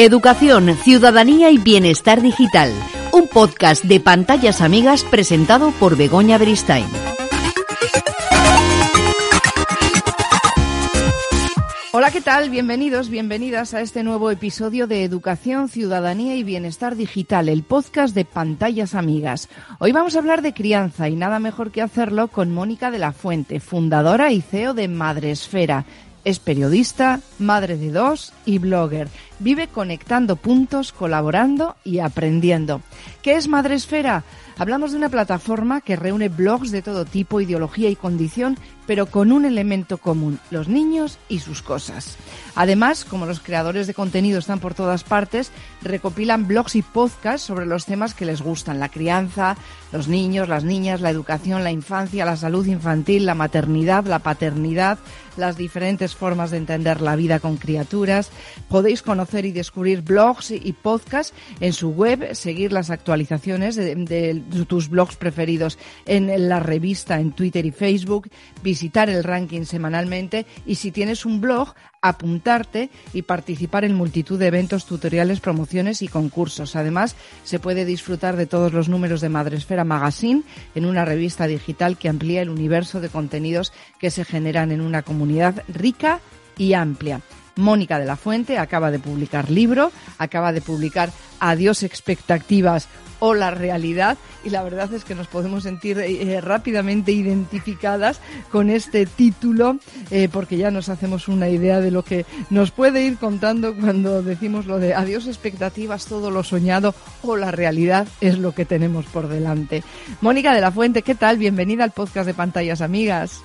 Educación, ciudadanía y bienestar digital. Un podcast de pantallas amigas presentado por Begoña Beristain. Hola, ¿qué tal? Bienvenidos, bienvenidas a este nuevo episodio de Educación, Ciudadanía y Bienestar Digital, el podcast de Pantallas Amigas. Hoy vamos a hablar de crianza y nada mejor que hacerlo con Mónica de la Fuente, fundadora y CEO de Madresfera. Es periodista, madre de dos y blogger. Vive conectando puntos, colaborando y aprendiendo. ¿Qué es Madresfera? Hablamos de una plataforma que reúne blogs de todo tipo, ideología y condición, pero con un elemento común, los niños y sus cosas. Además, como los creadores de contenido están por todas partes, recopilan blogs y podcasts sobre los temas que les gustan, la crianza, los niños, las niñas, la educación, la infancia, la salud infantil, la maternidad, la paternidad, las diferentes formas de entender la vida con criaturas. Podéis conocer y descubrir blogs y podcasts en su web, seguir las actualizaciones de, de tus blogs preferidos en la revista, en Twitter y Facebook, visitar el ranking semanalmente y si tienes un blog, apuntarte y participar en multitud de eventos, tutoriales, promociones y concursos. Además, se puede disfrutar de todos los números de Madresfera Magazine en una revista digital que amplía el universo de contenidos que se generan en una comunidad rica y amplia. Mónica de la Fuente acaba de publicar libro, acaba de publicar Adiós expectativas o la realidad y la verdad es que nos podemos sentir eh, rápidamente identificadas con este título eh, porque ya nos hacemos una idea de lo que nos puede ir contando cuando decimos lo de adiós expectativas, todo lo soñado o la realidad es lo que tenemos por delante. Mónica de la Fuente, ¿qué tal? Bienvenida al podcast de Pantallas Amigas.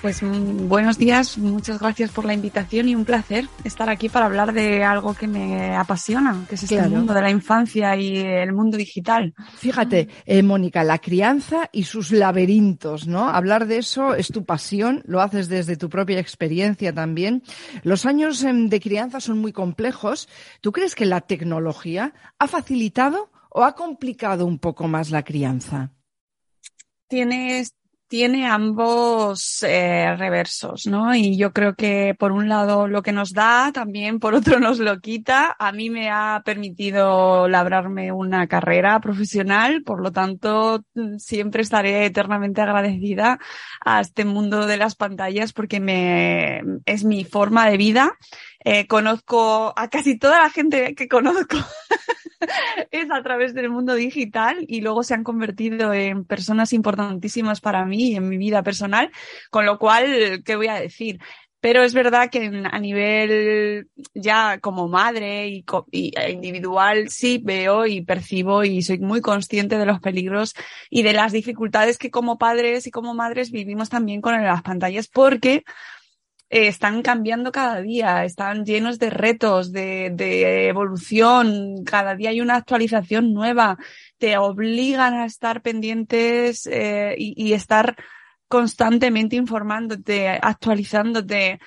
Pues mm, buenos días, muchas gracias por la invitación y un placer estar aquí para hablar de algo que me apasiona, que es este mundo de la infancia y el mundo digital. Fíjate, eh, Mónica, la crianza y sus laberintos, ¿no? Hablar de eso es tu pasión, lo haces desde tu propia experiencia también. Los años em, de crianza son muy complejos. ¿Tú crees que la tecnología ha facilitado o ha complicado un poco más la crianza? Tienes tiene ambos eh, reversos, ¿no? Y yo creo que por un lado lo que nos da, también por otro nos lo quita. A mí me ha permitido labrarme una carrera profesional, por lo tanto siempre estaré eternamente agradecida a este mundo de las pantallas porque me es mi forma de vida. Eh, conozco a casi toda la gente que conozco es a través del mundo digital y luego se han convertido en personas importantísimas para mí y en mi vida personal, con lo cual, ¿qué voy a decir? Pero es verdad que a nivel ya como madre y, e individual sí veo y percibo y soy muy consciente de los peligros y de las dificultades que como padres y como madres vivimos también con las pantallas porque eh, están cambiando cada día, están llenos de retos, de, de, evolución, cada día hay una actualización nueva, te obligan a estar pendientes eh, y, y estar constantemente informándote, actualizándote,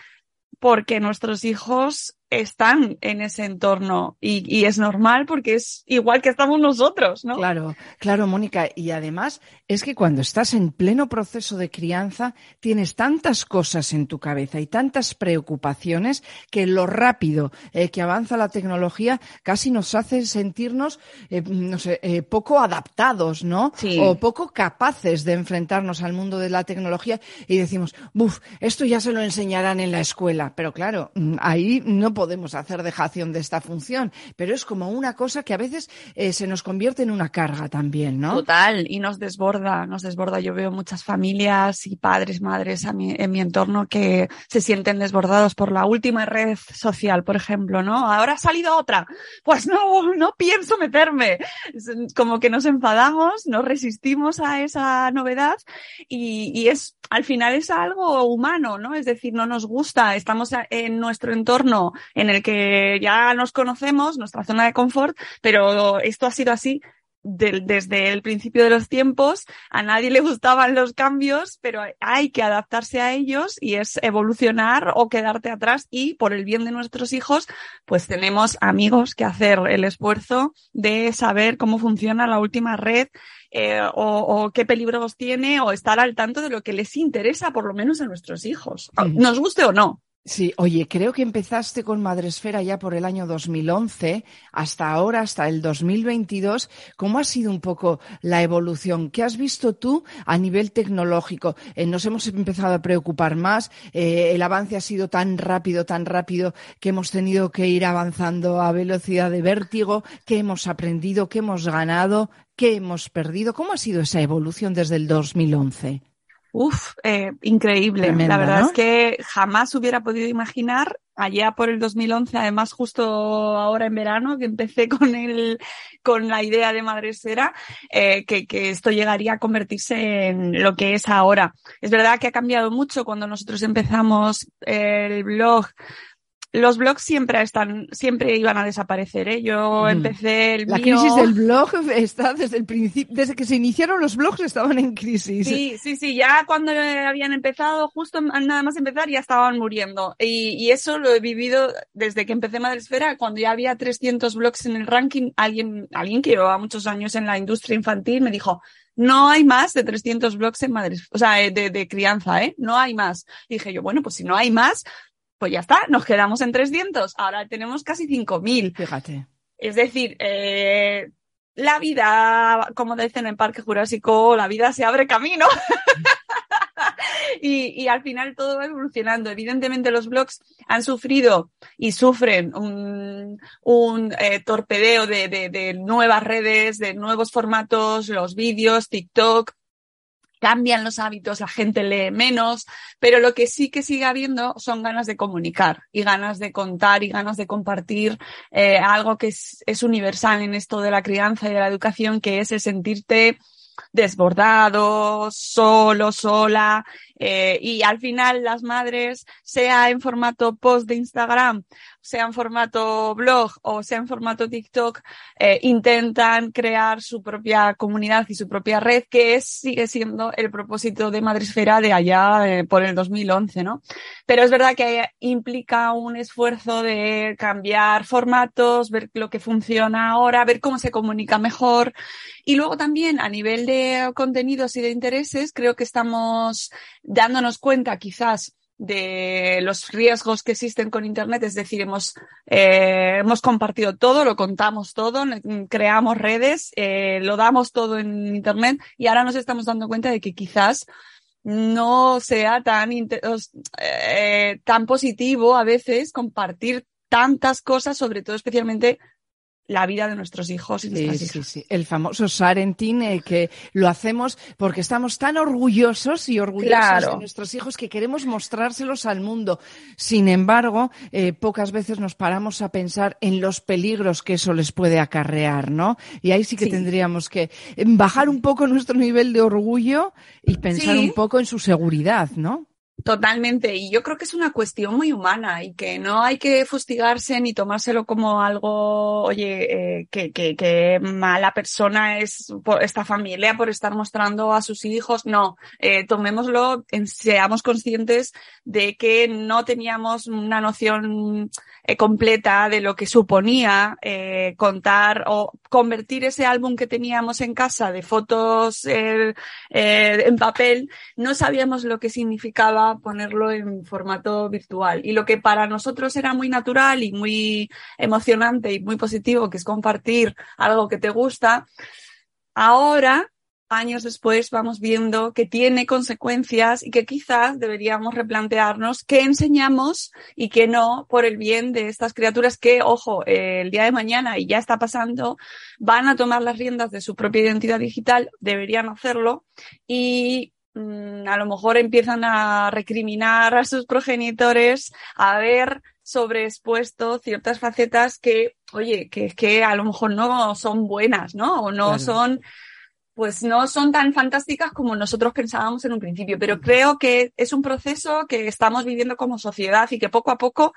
porque nuestros hijos están en ese entorno y, y, es normal porque es igual que estamos nosotros, ¿no? Claro, claro, Mónica. Y además es que cuando estás en pleno proceso de crianza tienes tantas cosas en tu cabeza y tantas preocupaciones que lo rápido eh, que avanza la tecnología casi nos hace sentirnos, eh, no sé, eh, poco adaptados, ¿no? Sí. O poco capaces de enfrentarnos al mundo de la tecnología y decimos, buf, esto ya se lo enseñarán en la escuela. Pero claro, mm, ahí no podemos podemos hacer dejación de esta función, pero es como una cosa que a veces eh, se nos convierte en una carga también, ¿no? Total, y nos desborda, nos desborda. Yo veo muchas familias y padres, madres en mi entorno que se sienten desbordados por la última red social, por ejemplo, ¿no? Ahora ha salido otra. Pues no, no pienso meterme. Como que nos enfadamos, nos resistimos a esa novedad y, y es, al final es algo humano, ¿no? Es decir, no nos gusta, estamos en nuestro entorno en el que ya nos conocemos, nuestra zona de confort, pero esto ha sido así desde el principio de los tiempos, a nadie le gustaban los cambios, pero hay que adaptarse a ellos y es evolucionar o quedarte atrás. Y por el bien de nuestros hijos, pues tenemos amigos que hacer el esfuerzo de saber cómo funciona la última red eh, o, o, qué peligros tiene o estar al tanto de lo que les interesa por lo menos a nuestros hijos, nos guste o no. Sí, oye, creo que empezaste con Madresfera ya por el año 2011, hasta ahora, hasta el 2022. ¿Cómo ha sido un poco la evolución? ¿Qué has visto tú a nivel tecnológico? Eh, nos hemos empezado a preocupar más. Eh, el avance ha sido tan rápido, tan rápido que hemos tenido que ir avanzando a velocidad de vértigo. ¿Qué hemos aprendido? ¿Qué hemos ganado? ¿Qué hemos perdido? ¿Cómo ha sido esa evolución desde el 2011? Uf, eh, increíble. la verdad es que jamás hubiera podido imaginar allá por el 2011, además justo ahora en verano que empecé con el, con la idea de Madresfera, eh, que, que esto llegaría a convertirse en lo que es ahora. Es verdad que ha cambiado mucho cuando nosotros empezamos el blog los blogs siempre están, siempre iban a desaparecer, ¿eh? Yo empecé el La crisis del blog está desde el principio, desde que se iniciaron los blogs estaban en crisis. Sí, sí, sí, ya cuando habían empezado, justo nada más empezar, ya estaban muriendo. Y, y eso lo he vivido desde que empecé Madresfera, cuando ya había 300 blogs en el ranking, alguien, alguien que llevaba muchos años en la industria infantil me dijo, no hay más de 300 blogs en Madrid, o sea, de, de, crianza, ¿eh? No hay más. Y dije yo, bueno, pues si no hay más, pues ya está, nos quedamos en 300. Ahora tenemos casi 5.000. Fíjate. Es decir, eh, la vida, como dicen en Parque Jurásico, la vida se abre camino. y, al final todo va evolucionando. Evidentemente los blogs han sufrido y sufren un, un eh, torpedeo de, de nuevas redes, de nuevos formatos, los vídeos, TikTok, cambian los hábitos, la gente lee menos, pero lo que sí que sigue habiendo son ganas de comunicar y ganas de contar y ganas de compartir eh, algo que es, es, universal en esto de la crianza y de la educación, que es el sentirte desbordado, solo, sola, eh, y al final las madres, sea en formato post de Instagram, sea en formato blog o sea en formato TikTok, eh, intentan crear su propia comunidad y su propia red, que es, sigue siendo el propósito de Madresfera de allá eh, por el 2011, ¿no? Pero es verdad que implica un esfuerzo de cambiar formatos, ver lo que funciona ahora, ver cómo se comunica mejor. Y luego también a nivel de contenidos y de intereses, creo que estamos dándonos cuenta quizás de los riesgos que existen con Internet, es decir, hemos, eh, hemos compartido todo, lo contamos todo, creamos redes, eh, lo damos todo en Internet y ahora nos estamos dando cuenta de que quizás no sea tan, eh, tan positivo a veces compartir tantas cosas, sobre todo especialmente la vida de nuestros hijos y nuestras sí, Sí, sí. El famoso Sarentín, eh, que lo hacemos porque estamos tan orgullosos y orgullosos de nuestros hijos que queremos mostrárselos al mundo. Sin embargo, eh, pocas veces nos paramos a pensar en los peligros que eso les puede acarrear, ¿no? Y ahí sí que tendríamos que bajar un poco nuestro nivel de orgullo y pensar un poco en su seguridad, ¿no? Totalmente, y yo creo que es una cuestión muy humana y que no hay que fustigarse ni tomárselo como algo, oye, eh, que, que, que, mala persona es esta familia por estar mostrando a sus hijos. No, eh, tomémoslo, seamos conscientes de que no teníamos una noción eh, completa de lo que suponía contar o convertir ese álbum que teníamos en casa de fotos en papel, no sabíamos lo que significaba ponerlo en formato virtual. Y lo que para nosotros era muy natural y muy emocionante y muy positivo, que es compartir algo que te gusta, ahora años después vamos viendo que tiene consecuencias y que quizás deberíamos replantearnos qué enseñamos y qué no por el bien de estas criaturas que, ojo, el día de mañana, y ya está pasando, van a tomar las riendas de su propia identidad digital, deberían hacerlo y a lo mejor empiezan a recriminar a sus progenitores, a ver sobreexpuesto ciertas facetas que, oye, que, que a lo mejor no son buenas, ¿no? O no son pues no son tan fantásticas como nosotros pensábamos en un principio, pero creo que es un proceso que estamos viviendo como sociedad y que poco a poco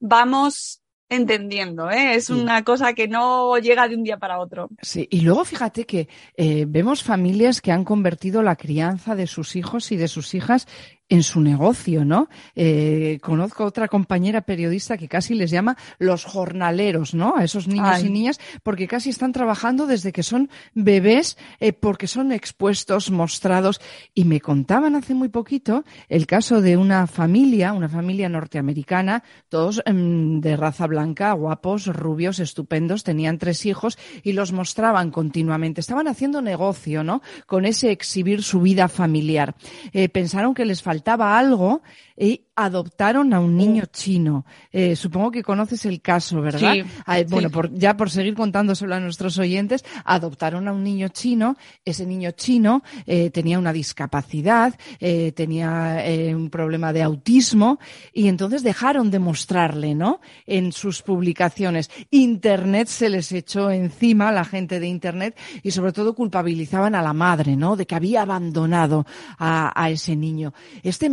vamos entendiendo, ¿eh? es una cosa que no llega de un día para otro. Sí, y luego fíjate que eh, vemos familias que han convertido la crianza de sus hijos y de sus hijas en su negocio, ¿no? Eh, conozco otra compañera periodista que casi les llama los jornaleros, ¿no? A esos niños y niñas, porque casi están trabajando desde que son bebés, eh, porque son expuestos, mostrados. Y me contaban hace muy poquito el caso de una familia, una familia norteamericana, todos em, de raza blanca, guapos, rubios, estupendos, tenían tres hijos y los mostraban continuamente. Estaban haciendo negocio, ¿no? Con ese exhibir su vida familiar. Eh, pensaron que les faltaba algo y adoptaron a un niño chino. Eh, supongo que conoces el caso, ¿verdad? Ah, bueno, ya por seguir contándoselo a nuestros oyentes, adoptaron a un niño chino. Ese niño chino eh, tenía una discapacidad, eh, tenía un problema de autismo y entonces dejaron de mostrarle, ¿no? En sus publicaciones. Internet se les echó encima, la gente de Internet, y sobre todo culpabilizaban a la madre, ¿no? De que había abandonado a, a ese niño. Este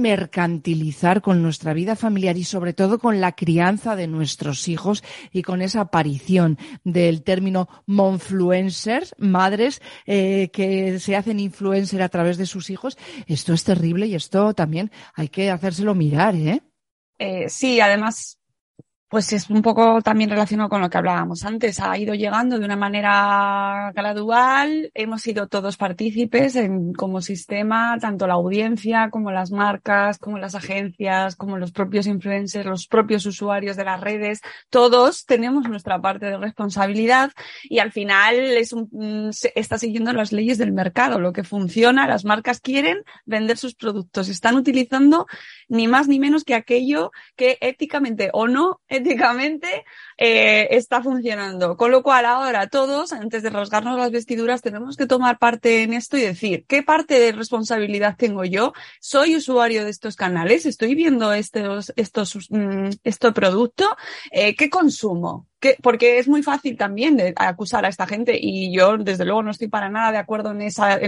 con nuestra vida familiar y sobre todo con la crianza de nuestros hijos y con esa aparición del término monfluencers, madres eh, que se hacen influencer a través de sus hijos. Esto es terrible y esto también hay que hacérselo mirar, ¿eh? eh sí, además pues es un poco también relacionado con lo que hablábamos antes. Ha ido llegando de una manera gradual. Hemos sido todos partícipes en, como sistema, tanto la audiencia como las marcas, como las agencias, como los propios influencers, los propios usuarios de las redes. Todos tenemos nuestra parte de responsabilidad y al final es un, mm, está siguiendo las leyes del mercado. Lo que funciona, las marcas quieren vender sus productos. Están utilizando ni más ni menos que aquello que éticamente o no eh, está funcionando. Con lo cual ahora todos, antes de rasgarnos las vestiduras, tenemos que tomar parte en esto y decir, ¿qué parte de responsabilidad tengo yo? ¿Soy usuario de estos canales? ¿Estoy viendo estos, estos, mm, este producto? Eh, ¿Qué consumo? porque es muy fácil también acusar a esta gente y yo desde luego no estoy para nada de acuerdo en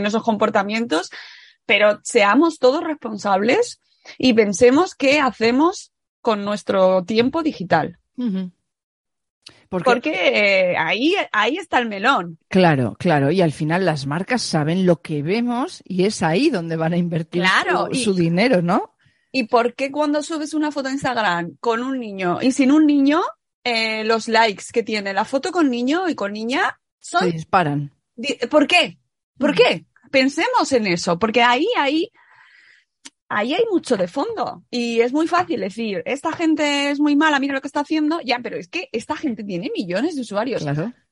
esos comportamientos, pero seamos todos responsables y pensemos qué hacemos con nuestro tiempo digital. Porque, eh, ahí, ahí está el melón. Claro, claro. Y al final las marcas saben lo que vemos y es ahí donde van a invertir su, dinero, ¿no? ¿Y por qué cuando subes una foto a Instagram con un niño y sin un niño, eh, los likes que tiene la foto con niño y con niña son... Se disparan. ¿Por qué? ¿Por qué? Pensemos en eso, porque ahí, ahí ahí hay mucho de fondo y es muy fácil decir, esta gente es muy mala, mira lo que está haciendo, ya, pero es que esta gente tiene millones de usuarios.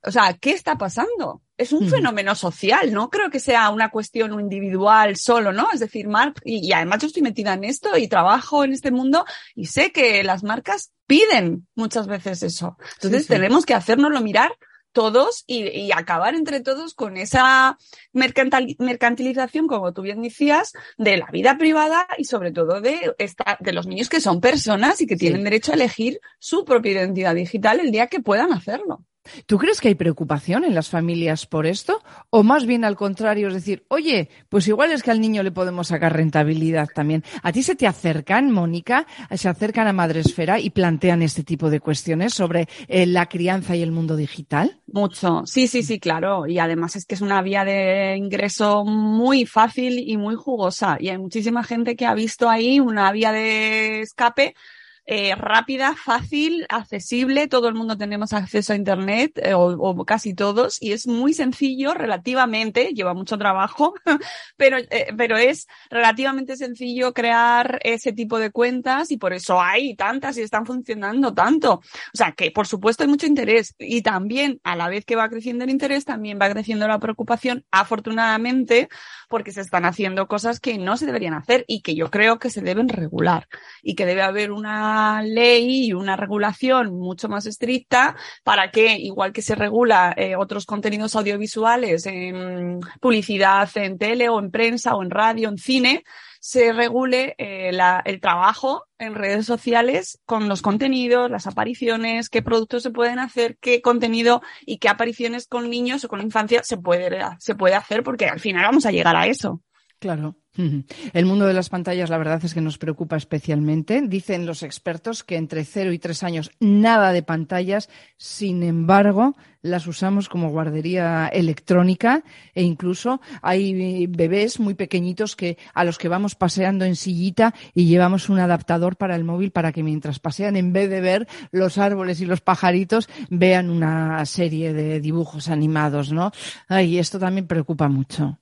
O sea, ¿qué está pasando? Es un fenómeno social, no creo que sea una cuestión individual solo, ¿no? Es decir, Mark, y, además yo estoy metida en esto y trabajo en este mundo y sé que las marcas piden muchas veces eso. Entonces tenemos que hacérnoslo mirar todos y, acabar entre todos con esa mercantilización, como tú bien decías, de la vida privada y sobre todo de, esta, de los niños que son personas y que tienen derecho a elegir su propia identidad digital el día que puedan hacerlo. ¿Tú crees que hay preocupación en las familias por esto? ¿O más bien al contrario, es decir, oye, pues igual es que al niño le podemos sacar rentabilidad también? ¿A ti se te acercan, Mónica, se acercan a Madresfera y plantean este tipo de cuestiones sobre eh, la crianza y el mundo digital? Mucho, sí, sí, sí, claro. Y además es que es una vía de ingreso muy fácil y muy jugosa. Y hay muchísima gente que ha visto ahí una vía de escape eh, rápida, fácil, accesible. Todo el mundo tenemos acceso a Internet, eh, o, casi todos, y es muy sencillo relativamente, lleva mucho trabajo, pero, eh, pero es relativamente sencillo crear ese tipo de cuentas y por eso hay tantas y están funcionando tanto. O sea que, por supuesto, hay mucho interés y también, a la vez que va creciendo el interés, también va creciendo la preocupación, afortunadamente, porque se están haciendo cosas que no se deberían hacer y que yo creo que se deben regular y que debe haber una ley y una regulación mucho más estricta para que, igual que se regula eh, otros contenidos audiovisuales en publicidad en tele o en prensa o en radio, en cine, se regule eh, el trabajo en redes sociales con los contenidos, las apariciones, qué productos se pueden hacer, qué contenido y qué apariciones con niños o con infancia se puede, se puede hacer, porque al final vamos a llegar a eso. Claro. El mundo de las pantallas, la verdad es que nos preocupa especialmente. Dicen los expertos que entre 0 y 3 años nada de pantallas, sin embargo, las usamos como guardería electrónica e incluso hay bebés muy pequeñitos que a los que vamos paseando en sillita y llevamos un adaptador para el móvil para que mientras pasean, en vez de ver los árboles y los pajaritos, vean una serie de dibujos animados, ¿no? Ay, esto también preocupa mucho.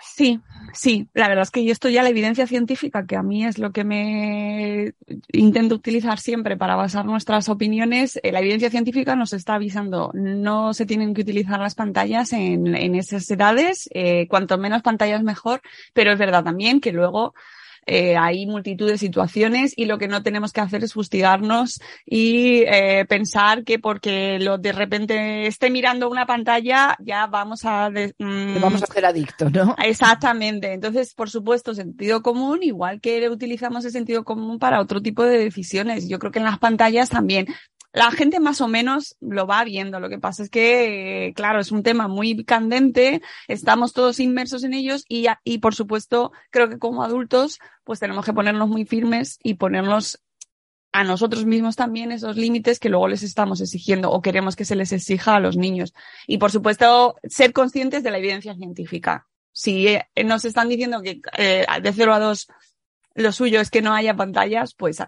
Sí, sí, la verdad es que yo esto ya la evidencia científica, que a mí es lo que me intento utilizar siempre para basar nuestras opiniones, eh, la evidencia científica nos está avisando, no se tienen que utilizar las pantallas en, esas edades, eh, cuanto menos pantallas mejor, pero es verdad también que luego eh, hay multitud de situaciones y lo que no tenemos que hacer es fustigarnos y eh, pensar que porque lo de repente esté mirando una pantalla ya vamos a... Mm, vamos a hacer adicto, ¿no? Exactamente. Entonces, por supuesto, sentido común, igual que utilizamos el sentido común para otro tipo de decisiones. Yo creo que en las pantallas también la gente más o menos lo va viendo. Lo que pasa es que, claro, es un tema muy candente, estamos todos inmersos en ellos y, y por supuesto, creo que como adultos, pues tenemos que ponernos muy firmes y ponernos a nosotros mismos también esos límites que luego les estamos exigiendo o queremos que se les exija a los niños. Y por supuesto, ser conscientes de la evidencia científica. Si eh, nos están diciendo que eh, de 0 a 2 lo suyo es que no haya pantallas, pues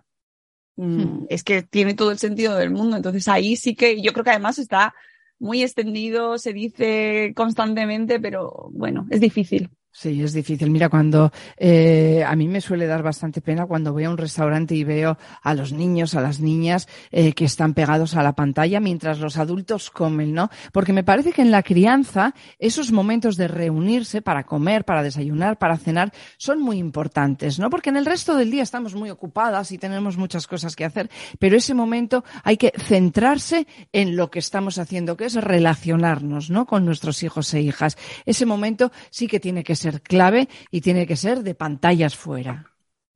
Mm, hmm. es que tiene todo el sentido del mundo. Entonces ahí sí que yo creo que además está muy extendido, se dice constantemente, pero bueno, es difícil. Sí, es difícil. Mira, cuando eh, a mí me suele dar bastante pena cuando voy a un restaurante y veo a los niños, a las niñas eh, que están pegados a la pantalla mientras los adultos comen, ¿no? Porque me parece que en la crianza esos momentos de reunirse para comer, para desayunar, para cenar, son muy importantes, ¿no? Porque en el resto del día estamos muy ocupadas y tenemos muchas cosas que hacer, pero ese momento hay que centrarse en lo que estamos haciendo, que es relacionarnos, ¿no? Con nuestros hijos e hijas. Ese momento sí que tiene que ser clave y tiene que ser de pantallas fuera.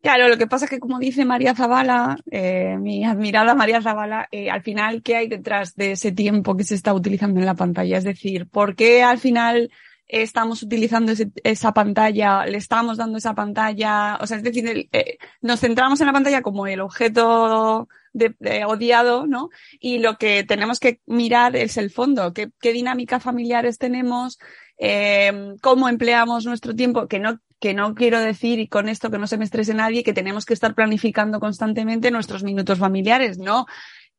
Claro, lo que pasa es que como dice María Zavala, eh, mi admirada María Zavala, eh, al final, ¿qué hay detrás de ese tiempo que se está utilizando en la pantalla? Es decir, ¿por qué al final estamos utilizando esa pantalla, le estamos dando esa pantalla? O sea, es decir, eh, nos centramos en la pantalla como el objeto odiado, ¿no? Y lo que tenemos que mirar es el fondo, qué, qué dinámicas familiares tenemos, eh, cómo empleamos nuestro tiempo, que no, que no quiero decir, y con esto que no se me estrese nadie, que tenemos que estar planificando constantemente nuestros minutos familiares, no,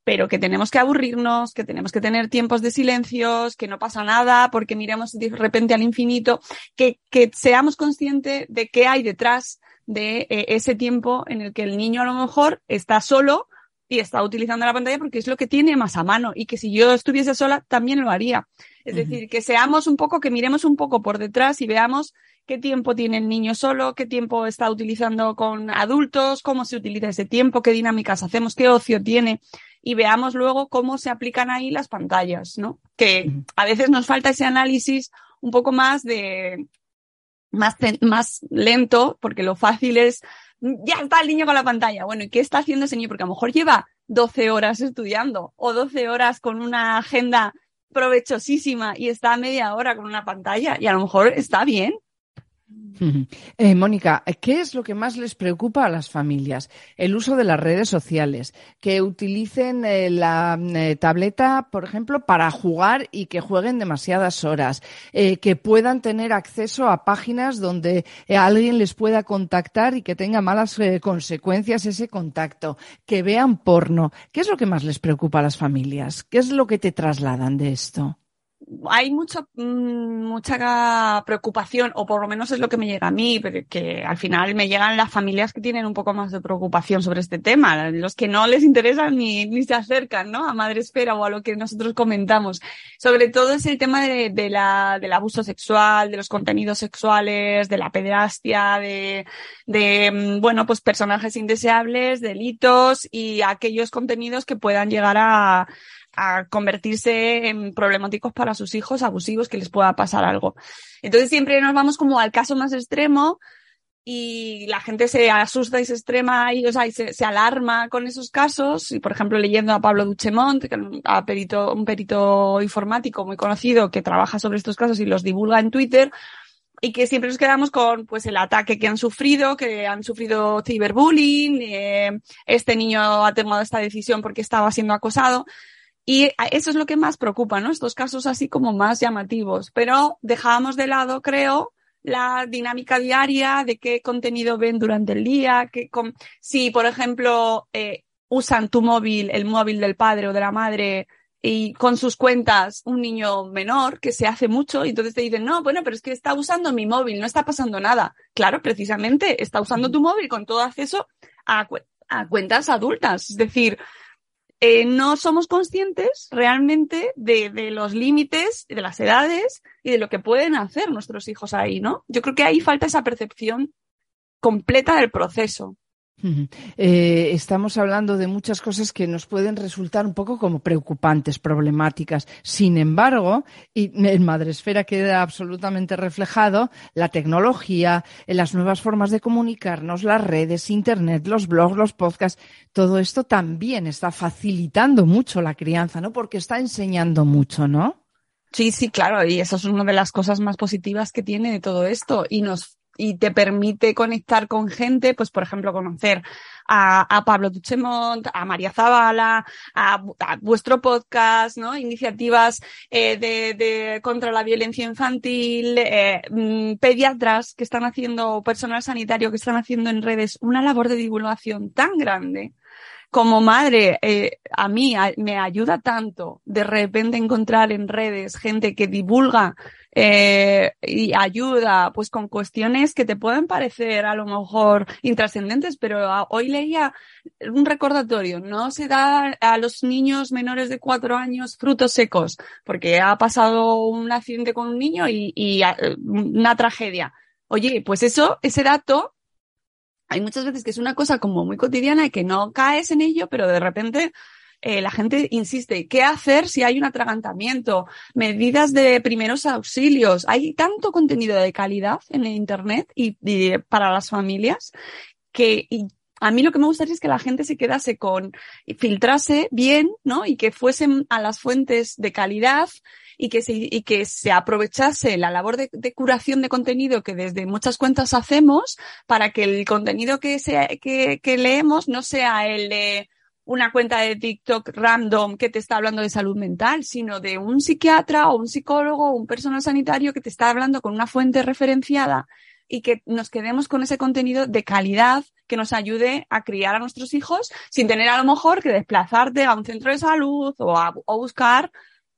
pero que tenemos que aburrirnos, que tenemos que tener tiempos de silencios, que no pasa nada porque miremos de repente al infinito, que, que seamos conscientes de qué hay detrás de eh, ese tiempo en el que el niño a lo mejor está solo y está utilizando la pantalla porque es lo que tiene más a mano y que si yo estuviese sola también lo haría. Es decir, que seamos un poco, que miremos un poco por detrás y veamos qué tiempo tiene el niño solo, qué tiempo está utilizando con adultos, cómo se utiliza ese tiempo, qué dinámicas hacemos, qué ocio tiene y veamos luego cómo se aplican ahí las pantallas, ¿no? Que a veces nos falta ese análisis un poco más de, más, más lento, porque lo fácil es, ya está el niño con la pantalla. Bueno, ¿y qué está haciendo ese niño? Porque a lo mejor lleva 12 horas estudiando o 12 horas con una agenda provechosísima y está media hora con una pantalla y a lo mejor está bien. Eh, Mónica, ¿qué es lo que más les preocupa a las familias? El uso de las redes sociales, que utilicen eh, la eh, tableta, por ejemplo, para jugar y que jueguen demasiadas horas, que puedan tener acceso a páginas donde alguien les pueda contactar y que tenga malas consecuencias ese contacto, que vean porno. ¿Qué es lo que más les preocupa a las familias? ¿Qué es lo que te trasladan de esto? Hay mucho, mm, mucha preocupación, o por lo menos es lo que me llega a mí, pero que al final me llegan las familias que tienen un poco más de preocupación sobre este tema, los que no les interesan ni, ni se acercan, ¿no? A Madre Espera o a lo que nosotros comentamos. Sobre todo es el tema de, de la, del abuso sexual, de los contenidos sexuales, de la pederastia, de, de, mm, bueno, pues personajes indeseables, delitos y aquellos contenidos que puedan llegar a, a convertirse en problemáticos para sus hijos, abusivos, que les pueda pasar algo. Entonces siempre nos vamos como al caso más extremo y la gente se asusta y se extrema y, o sea, y se, alarma con esos casos. Y por ejemplo, leyendo a Pablo Duchemont, a perito, un perito informático muy conocido que trabaja sobre estos casos y los divulga en Twitter, y que siempre nos quedamos con pues el ataque que han sufrido, que han sufrido ciberbullying, eh, este niño ha tomado esta decisión porque estaba siendo acosado. Y eso es lo que más preocupa, ¿no? Estos casos así como más llamativos. Pero dejábamos de lado, creo, la dinámica diaria de qué contenido ven durante el día, que si, por ejemplo, eh, usan tu móvil, el móvil del padre o de la madre, y con sus cuentas un niño menor que se hace mucho y entonces te dicen, no, bueno, pero es que está usando mi móvil, no está pasando nada. Claro, precisamente está usando tu móvil con todo acceso a, a cuentas adultas. Es decir, eh, no somos conscientes realmente de, de los límites, de las edades y de lo que pueden hacer nuestros hijos ahí, ¿no? Yo creo que ahí falta esa percepción completa del proceso. Eh, estamos hablando de muchas cosas que nos pueden resultar un poco como preocupantes, problemáticas. Sin embargo, y en Madresfera queda absolutamente reflejado la tecnología, las nuevas formas de comunicarnos, las redes, Internet, los blogs, los podcasts, todo esto también está facilitando mucho la crianza, ¿no? Porque está enseñando mucho, ¿no? Sí, sí, claro, y eso es una de las cosas más positivas que tiene de todo esto y nos y te permite conectar con gente, pues por ejemplo conocer a, Pablo Duchemont, a María Zavala, a, vuestro podcast, ¿no? Iniciativas eh, de, de, contra la violencia infantil, eh, mm, pediatras que están haciendo, personal sanitario que están haciendo en redes una labor de divulgación tan grande como madre, eh, a mí me ayuda tanto de repente encontrar en redes gente que divulga eh, y ayuda pues con cuestiones que te pueden parecer a lo mejor intrascendentes, pero hoy leía un recordatorio, no se da a los niños menores de cuatro años frutos secos, porque ha pasado un accidente con un niño y, y una tragedia. Oye, pues eso, ese dato hay muchas veces que es una cosa como muy cotidiana y que no caes en ello, pero de repente eh, la gente insiste, ¿qué hacer si hay un atragantamiento? Medidas de primeros auxilios. Hay tanto contenido de calidad en el Internet y, para las familias que a mí lo que me gustaría es que la gente se quedase con, filtrase bien, ¿no? Y que fuesen a las fuentes de calidad y que se, y que se aprovechase la labor de, curación de contenido que desde muchas cuentas hacemos para que el contenido que, sea, que, que leemos no sea el de una cuenta de TikTok random que te está hablando de salud mental, sino de un psiquiatra o un psicólogo o un personal sanitario que te está hablando con una fuente referenciada y que nos quedemos con ese contenido de calidad que nos ayude a criar a nuestros hijos sin tener a lo mejor que desplazarte a un centro de salud o a o buscar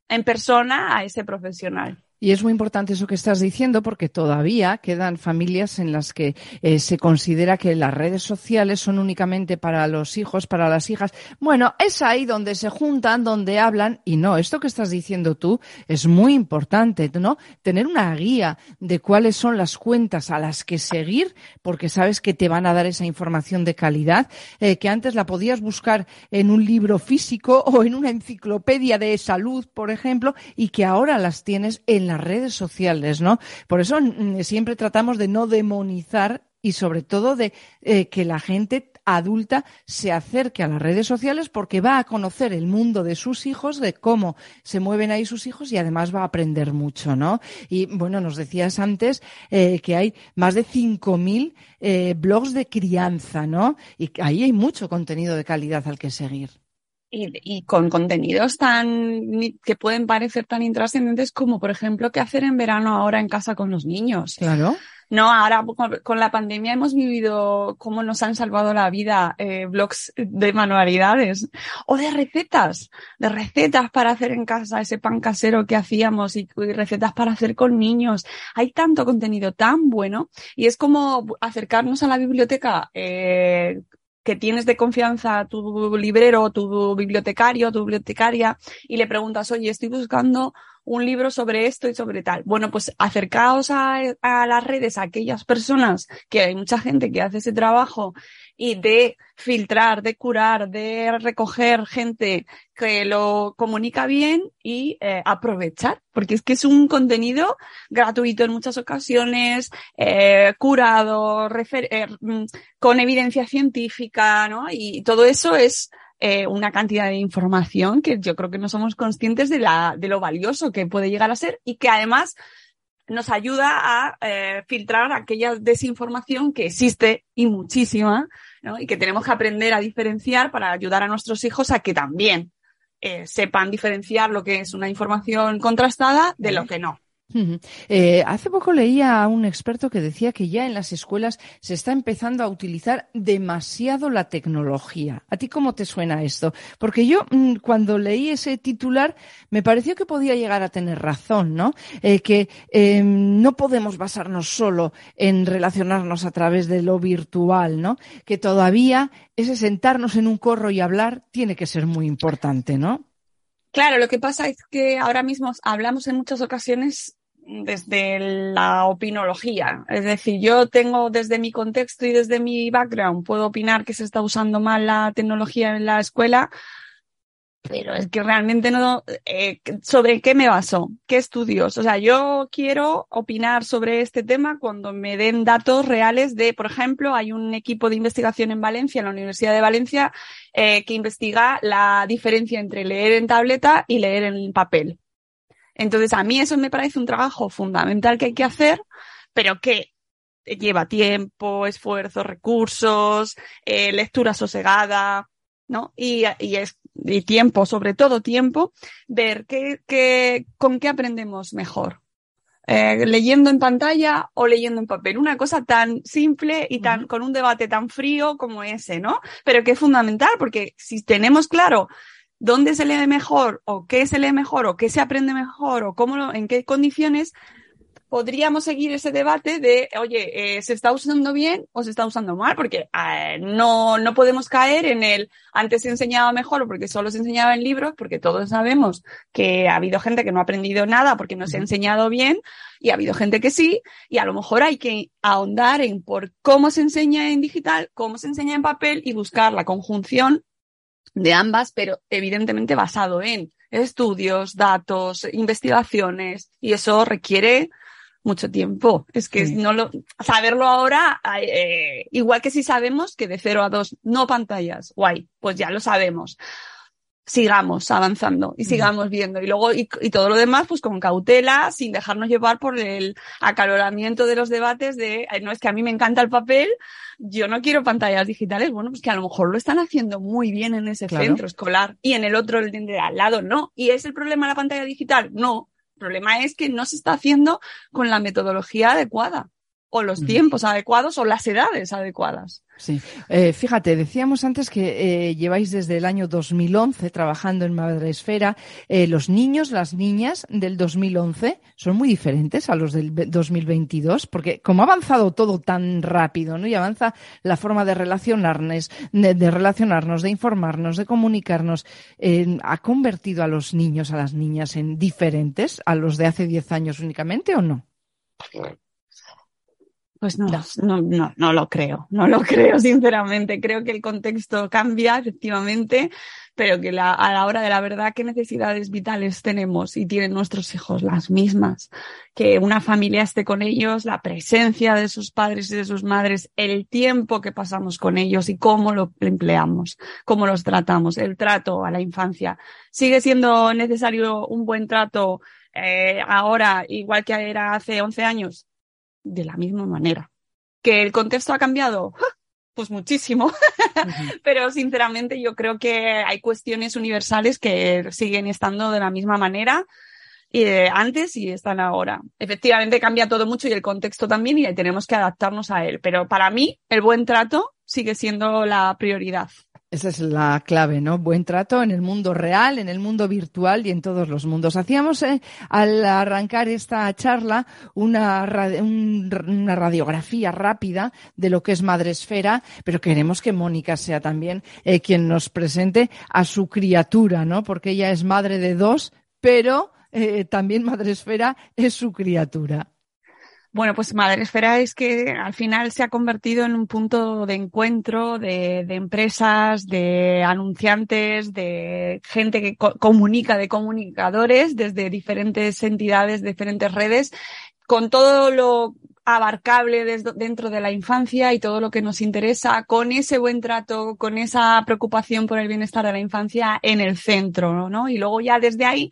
en persona a ese profesional. Y es muy importante eso que estás diciendo porque todavía quedan familias en las que eh, se considera que las redes sociales son únicamente para los hijos, para las hijas. Bueno, es ahí donde se juntan, donde hablan y no, esto que estás diciendo tú es muy importante, ¿no? Tener una guía de cuáles son las cuentas a las que seguir porque sabes que te van a dar esa información de calidad eh, que antes la podías buscar en un libro físico o en una enciclopedia de salud, por ejemplo, y que ahora las tienes en las redes sociales, ¿no? Por eso mm, siempre tratamos de no demonizar y sobre todo de eh, que la gente adulta se acerque a las redes sociales porque va a conocer el mundo de sus hijos, de cómo se mueven ahí sus hijos y además va a aprender mucho, ¿no? Y bueno, nos decías antes eh, que hay más de 5.000 eh, blogs de crianza, ¿no? Y ahí hay mucho contenido de calidad al que seguir y, con contenidos tan que pueden parecer tan intrascendentes como, por ejemplo, qué hacer en verano ahora en casa con los niños. Claro. No, ahora con la pandemia hemos vivido cómo nos han salvado la vida eh, blogs de manualidades o de recetas, de recetas para hacer en casa ese pan casero que hacíamos y, recetas para hacer con niños. Hay tanto contenido tan bueno y es como acercarnos a la biblioteca eh, que tienes de confianza tu librero, tu bibliotecario, tu bibliotecaria, y le preguntas, oye, estoy buscando un libro sobre esto y sobre tal. Bueno, pues acercaos a, a las redes a aquellas personas, que hay mucha gente que hace ese trabajo y de filtrar, de curar, de recoger gente que lo comunica bien y eh, aprovechar, porque es que es un contenido gratuito en muchas ocasiones, eh, curado, eh, mm, con evidencia científica, ¿no? Y todo eso es eh, una cantidad de información que yo creo que no somos conscientes de la, de lo valioso que puede llegar a ser y que además nos ayuda a eh, filtrar aquella desinformación que existe y muchísima, ¿no? Y que tenemos que aprender a diferenciar para ayudar a nuestros hijos a que también eh, sepan diferenciar lo que es una información contrastada de lo que no. Eh, hace poco leía a un experto que decía que ya en las escuelas se está empezando a utilizar demasiado la tecnología. ¿A ti cómo te suena esto? Porque yo mm, cuando leí ese titular me pareció que podía llegar a tener razón, ¿no? Eh, que em, no podemos basarnos solo en relacionarnos a través de lo virtual, ¿no? Que todavía ese sentarnos en un corro y hablar tiene que ser muy importante, ¿no? Claro, lo que pasa es que ahora mismo hablamos en muchas ocasiones desde la opinología. Es decir, yo tengo desde mi contexto y desde mi background, puedo opinar que se está usando mal la tecnología en la escuela, pero es que realmente no, eh, ¿sobre qué me baso? ¿Qué estudios? O sea, yo quiero opinar sobre este tema cuando me den datos reales de, por ejemplo, hay un equipo de investigación en Valencia, en la Universidad de Valencia, eh, que investiga la diferencia entre leer en tableta y leer en papel. Entonces, a mí eso me parece un trabajo fundamental que hay que hacer, pero que lleva tiempo, esfuerzo, recursos, eh, lectura sosegada, ¿no? Y, y, es, y tiempo, sobre todo tiempo, ver qué, qué, con qué aprendemos mejor. Eh, leyendo en pantalla o leyendo en papel. Una cosa tan simple y tan, con un debate tan frío como ese, ¿no? Pero que es fundamental porque si tenemos claro dónde se lee mejor o qué se lee mejor o qué se aprende mejor o cómo, en qué condiciones, podríamos seguir ese debate de, oye, eh, ¿se está usando bien o se está usando mal? Porque eh, no, no podemos caer en el antes se enseñaba mejor porque solo se enseñaba en libros, porque todos sabemos que ha habido gente que no ha aprendido nada porque no se ha enseñado bien y ha habido gente que sí, y a lo mejor hay que ahondar en por cómo se enseña en digital, cómo se enseña en papel y buscar la conjunción de ambas, pero evidentemente basado en estudios, datos, investigaciones, y eso requiere mucho tiempo. Es que no lo, saberlo ahora, eh, igual que si sabemos que de 0 a 2 no pantallas, guay, pues ya lo sabemos sigamos avanzando y sigamos viendo. Y luego, y, todo lo demás, pues con cautela, sin dejarnos llevar por el acaloramiento de los debates de, no es que a mí me encanta el papel, yo no quiero pantallas digitales. Bueno, pues que a lo mejor lo están haciendo muy bien en ese centro escolar y en el otro, el de al lado, no. ¿Y es el problema la pantalla digital? No. El problema es que no se está haciendo con la metodología adecuada o los tiempos adecuados o las edades adecuadas. Sí, eh, fíjate, decíamos antes que eh, lleváis desde el año 2011 trabajando en Madresfera. Eh, los niños, las niñas del 2011 son muy diferentes a los del 2022, porque como ha avanzado todo tan rápido, ¿no? Y avanza la forma de relacionarnos, de, relacionarnos, de informarnos, de comunicarnos, ¿ha convertido a los niños, a las niñas en diferentes a los de hace 10 años únicamente o no? Pues no, no, no, no lo creo, no lo creo, sinceramente. Creo que el contexto cambia, efectivamente, pero que la, a la hora de la verdad, ¿qué necesidades vitales tenemos y tienen nuestros hijos? Las mismas. Que una familia esté con ellos, la presencia de sus padres y de sus madres, el tiempo que pasamos con ellos y cómo lo empleamos, cómo los tratamos, el trato a la infancia. ¿Sigue siendo necesario un buen trato eh, ahora, igual que era hace 11 años? De la misma manera. ¿Que el contexto ha cambiado? Pues muchísimo. Pero sinceramente yo creo que hay cuestiones universales que siguen estando de la misma manera eh, antes y están ahora. Efectivamente cambia todo mucho y el contexto también y tenemos que adaptarnos a él. Pero para mí el buen trato sigue siendo la prioridad. Esa es la clave, ¿no? Buen trato en el mundo real, en el mundo virtual y en todos los mundos. Hacíamos eh, al arrancar esta charla una, una radiografía rápida de lo que es Madresfera, pero queremos que Mónica sea también eh, quien nos presente a su criatura, ¿no? Porque ella es madre de dos, pero eh, también Madresfera es su criatura. Bueno, pues Madresfera es que al final se ha convertido en un punto de encuentro de, empresas, de anunciantes, de gente que comunica, de comunicadores desde diferentes entidades, diferentes redes, con todo lo abarcable dentro de la infancia y todo lo que nos interesa, con ese buen trato, con esa preocupación por el bienestar de la infancia en el centro, ¿no? Y luego ya desde ahí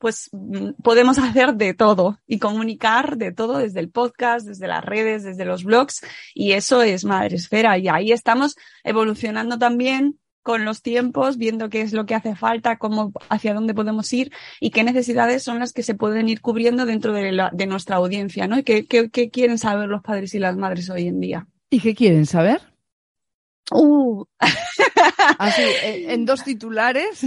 pues mm, podemos hacer de todo y comunicar de todo desde el podcast, desde las redes, desde los blogs y eso es Madre Esfera y ahí estamos evolucionando también con los tiempos, viendo qué es lo que hace falta, cómo, hacia dónde podemos ir y qué necesidades son las que se pueden ir cubriendo dentro de, la, de nuestra audiencia, ¿no? Y qué, qué, qué, quieren saber los padres y las madres hoy en día. ¿Y qué quieren saber? Uh. Así, en dos titulares.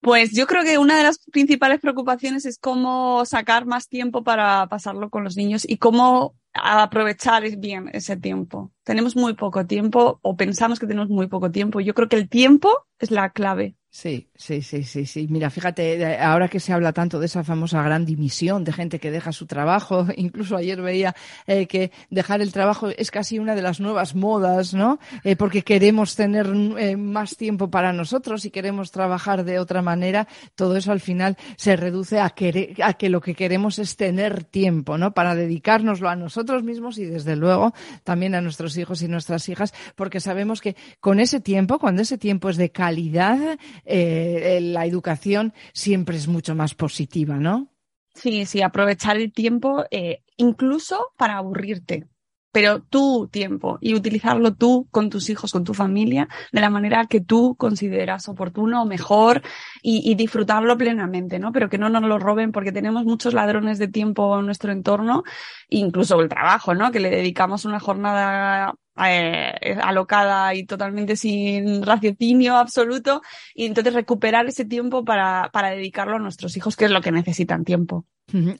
Pues yo creo que una de las principales preocupaciones es cómo sacar más tiempo para pasarlo con los niños y cómo aprovechar bien ese tiempo. Tenemos muy poco tiempo o pensamos que tenemos muy poco tiempo. Yo creo que el tiempo es la clave. Sí, sí, sí, sí, sí. Mira, fíjate, ahora que se habla tanto de esa famosa gran dimisión de gente que deja su trabajo, incluso ayer veía eh, que dejar el trabajo es casi una de las nuevas modas, ¿no? Eh, porque queremos tener eh, más tiempo para nosotros y queremos trabajar de otra manera. Todo eso al final se reduce a, a que lo que queremos es tener tiempo, ¿no? Para dedicárnoslo a nosotros mismos y desde luego también a nuestros hijos y nuestras hijas, porque sabemos que con ese tiempo, cuando ese tiempo es de calidad, eh, la educación siempre es mucho más positiva, ¿no? Sí, sí, aprovechar el tiempo eh, incluso para aburrirte, pero tu tiempo y utilizarlo tú con tus hijos, con tu familia, de la manera que tú consideras oportuno, mejor y, y, disfrutarlo plenamente, ¿no? Pero que no nos lo roben porque tenemos muchos ladrones de tiempo en nuestro entorno, incluso el trabajo, ¿no? Que le dedicamos una jornada eh, alocada y totalmente sin raciocinio absoluto y entonces recuperar ese tiempo para, para dedicarlo a nuestros hijos, que es lo que necesitan tiempo.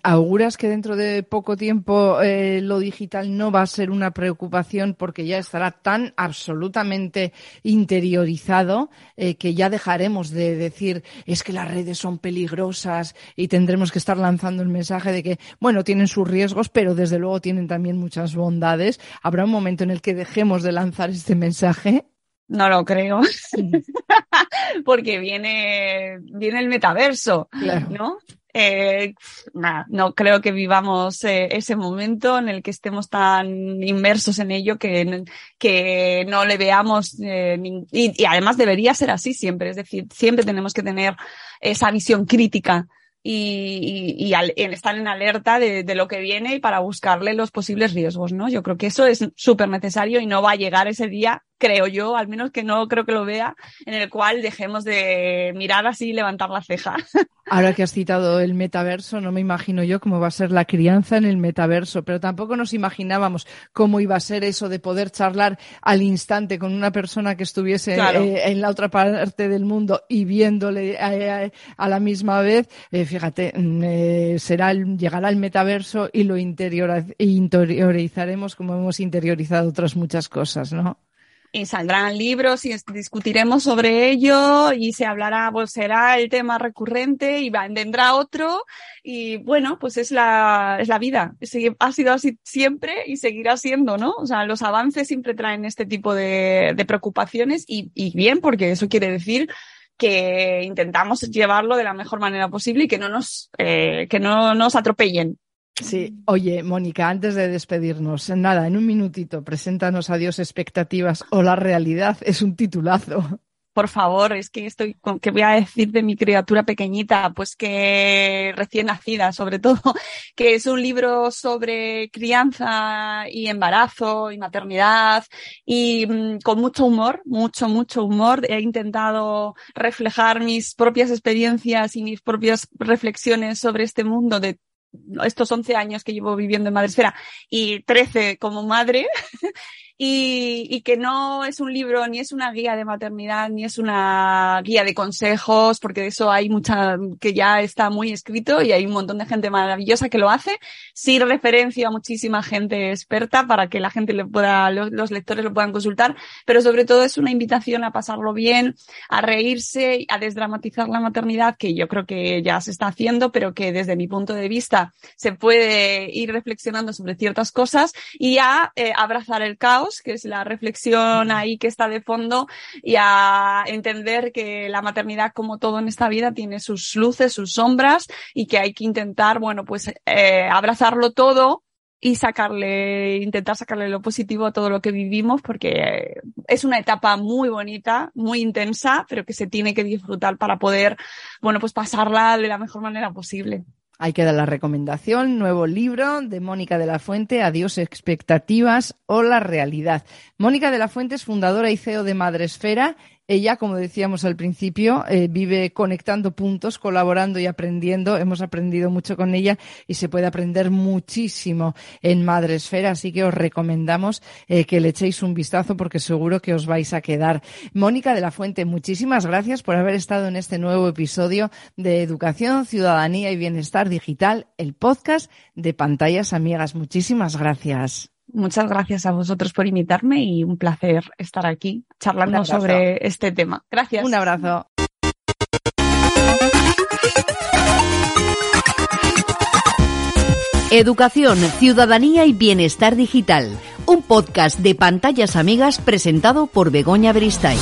¿Auguras que dentro de poco tiempo eh, lo digital no va a ser una preocupación porque ya estará tan absolutamente interiorizado eh, que ya dejaremos de decir es que las redes son peligrosas y tendremos que estar lanzando el mensaje de que, bueno, tienen sus riesgos, pero desde luego tienen también muchas bondades? ¿Habrá un momento en el que dejemos de lanzar este mensaje? No lo creo. porque viene, viene el metaverso, ¿no? Eh, no creo que vivamos eh, ese momento en el que estemos tan inmersos en ello que, que no le veamos eh, y, y, además debería ser así siempre, es decir, siempre tenemos que tener esa visión crítica y, y, y al, estar en alerta de, de, lo que viene y para buscarle los posibles riesgos, ¿no? Yo creo que eso es súper necesario y no va a llegar ese día creo yo, al menos que no creo que lo vea, en el cual dejemos de mirar así y levantar la ceja. Ahora que has citado el metaverso, no me imagino yo cómo va a ser la crianza en el metaverso, pero tampoco nos imaginábamos cómo iba a ser eso de poder charlar al instante con una persona que estuviese claro. eh, en la otra parte del mundo y viéndole a, a, a la misma vez. Eh, fíjate, mm, eh, será el, llegará el metaverso y lo interiorizaremos como hemos interiorizado otras muchas cosas, ¿no? Y saldrán libros y discutiremos sobre ello y se hablará, pues será el tema recurrente y vendrá otro y bueno, pues es la, es la vida. Ha sido así siempre y seguirá siendo, ¿no? O sea, los avances siempre traen este tipo de, de preocupaciones y, y bien, porque eso quiere decir que intentamos llevarlo de la mejor manera posible y que no nos, eh, que no nos atropellen. Sí, oye, Mónica, antes de despedirnos, nada, en un minutito, preséntanos Adiós expectativas o la realidad, es un titulazo. Por favor, es que estoy, ¿qué voy a decir de mi criatura pequeñita? Pues que recién nacida, sobre todo, que es un libro sobre crianza y embarazo y maternidad y mmm, con mucho humor, mucho, mucho humor. He intentado reflejar mis propias experiencias y mis propias reflexiones sobre este mundo de estos 11 años que llevo viviendo en Madresfera y 13 como madre y, y, que no es un libro ni es una guía de maternidad ni es una guía de consejos porque de eso hay mucha que ya está muy escrito y hay un montón de gente maravillosa que lo hace sí referencia a muchísima gente experta para que la gente le pueda los, lectores lo puedan consultar pero sobre todo es una invitación a pasarlo bien a reírse a desdramatizar la maternidad que yo creo que ya se está haciendo pero que desde mi punto de vista se puede ir reflexionando sobre ciertas cosas y a eh, abrazar el caos que es la reflexión ahí que está de fondo, y a entender que la maternidad, como todo en esta vida, tiene sus luces, sus sombras, y que hay que intentar, bueno, pues eh, abrazarlo todo y sacarle, intentar sacarle lo positivo a todo lo que vivimos porque es una etapa muy bonita, muy intensa, pero que se tiene que disfrutar para poder, bueno, pues pasarla de la mejor manera posible. Hay que dar la recomendación, nuevo libro de Mónica de la Fuente, Adiós expectativas o la realidad. Mónica de la Fuente es fundadora y CEO de Madresfera ella, como decíamos al principio, eh, vive conectando puntos, colaborando y aprendiendo. Hemos aprendido mucho con ella y se puede aprender muchísimo en Madresfera, así que os recomendamos eh, que le echéis un vistazo porque seguro que os vais a quedar. Mónica de la Fuente, muchísimas gracias por haber estado en este nuevo episodio de Educación, Ciudadanía y Bienestar Digital, el podcast de Pantallas Amigas. Muchísimas gracias. Muchas gracias a vosotros por invitarme y un placer estar aquí charlando sobre este tema. Gracias. Un abrazo. Educación, Ciudadanía y Bienestar Digital, un podcast de pantallas amigas presentado por Begoña Beristain.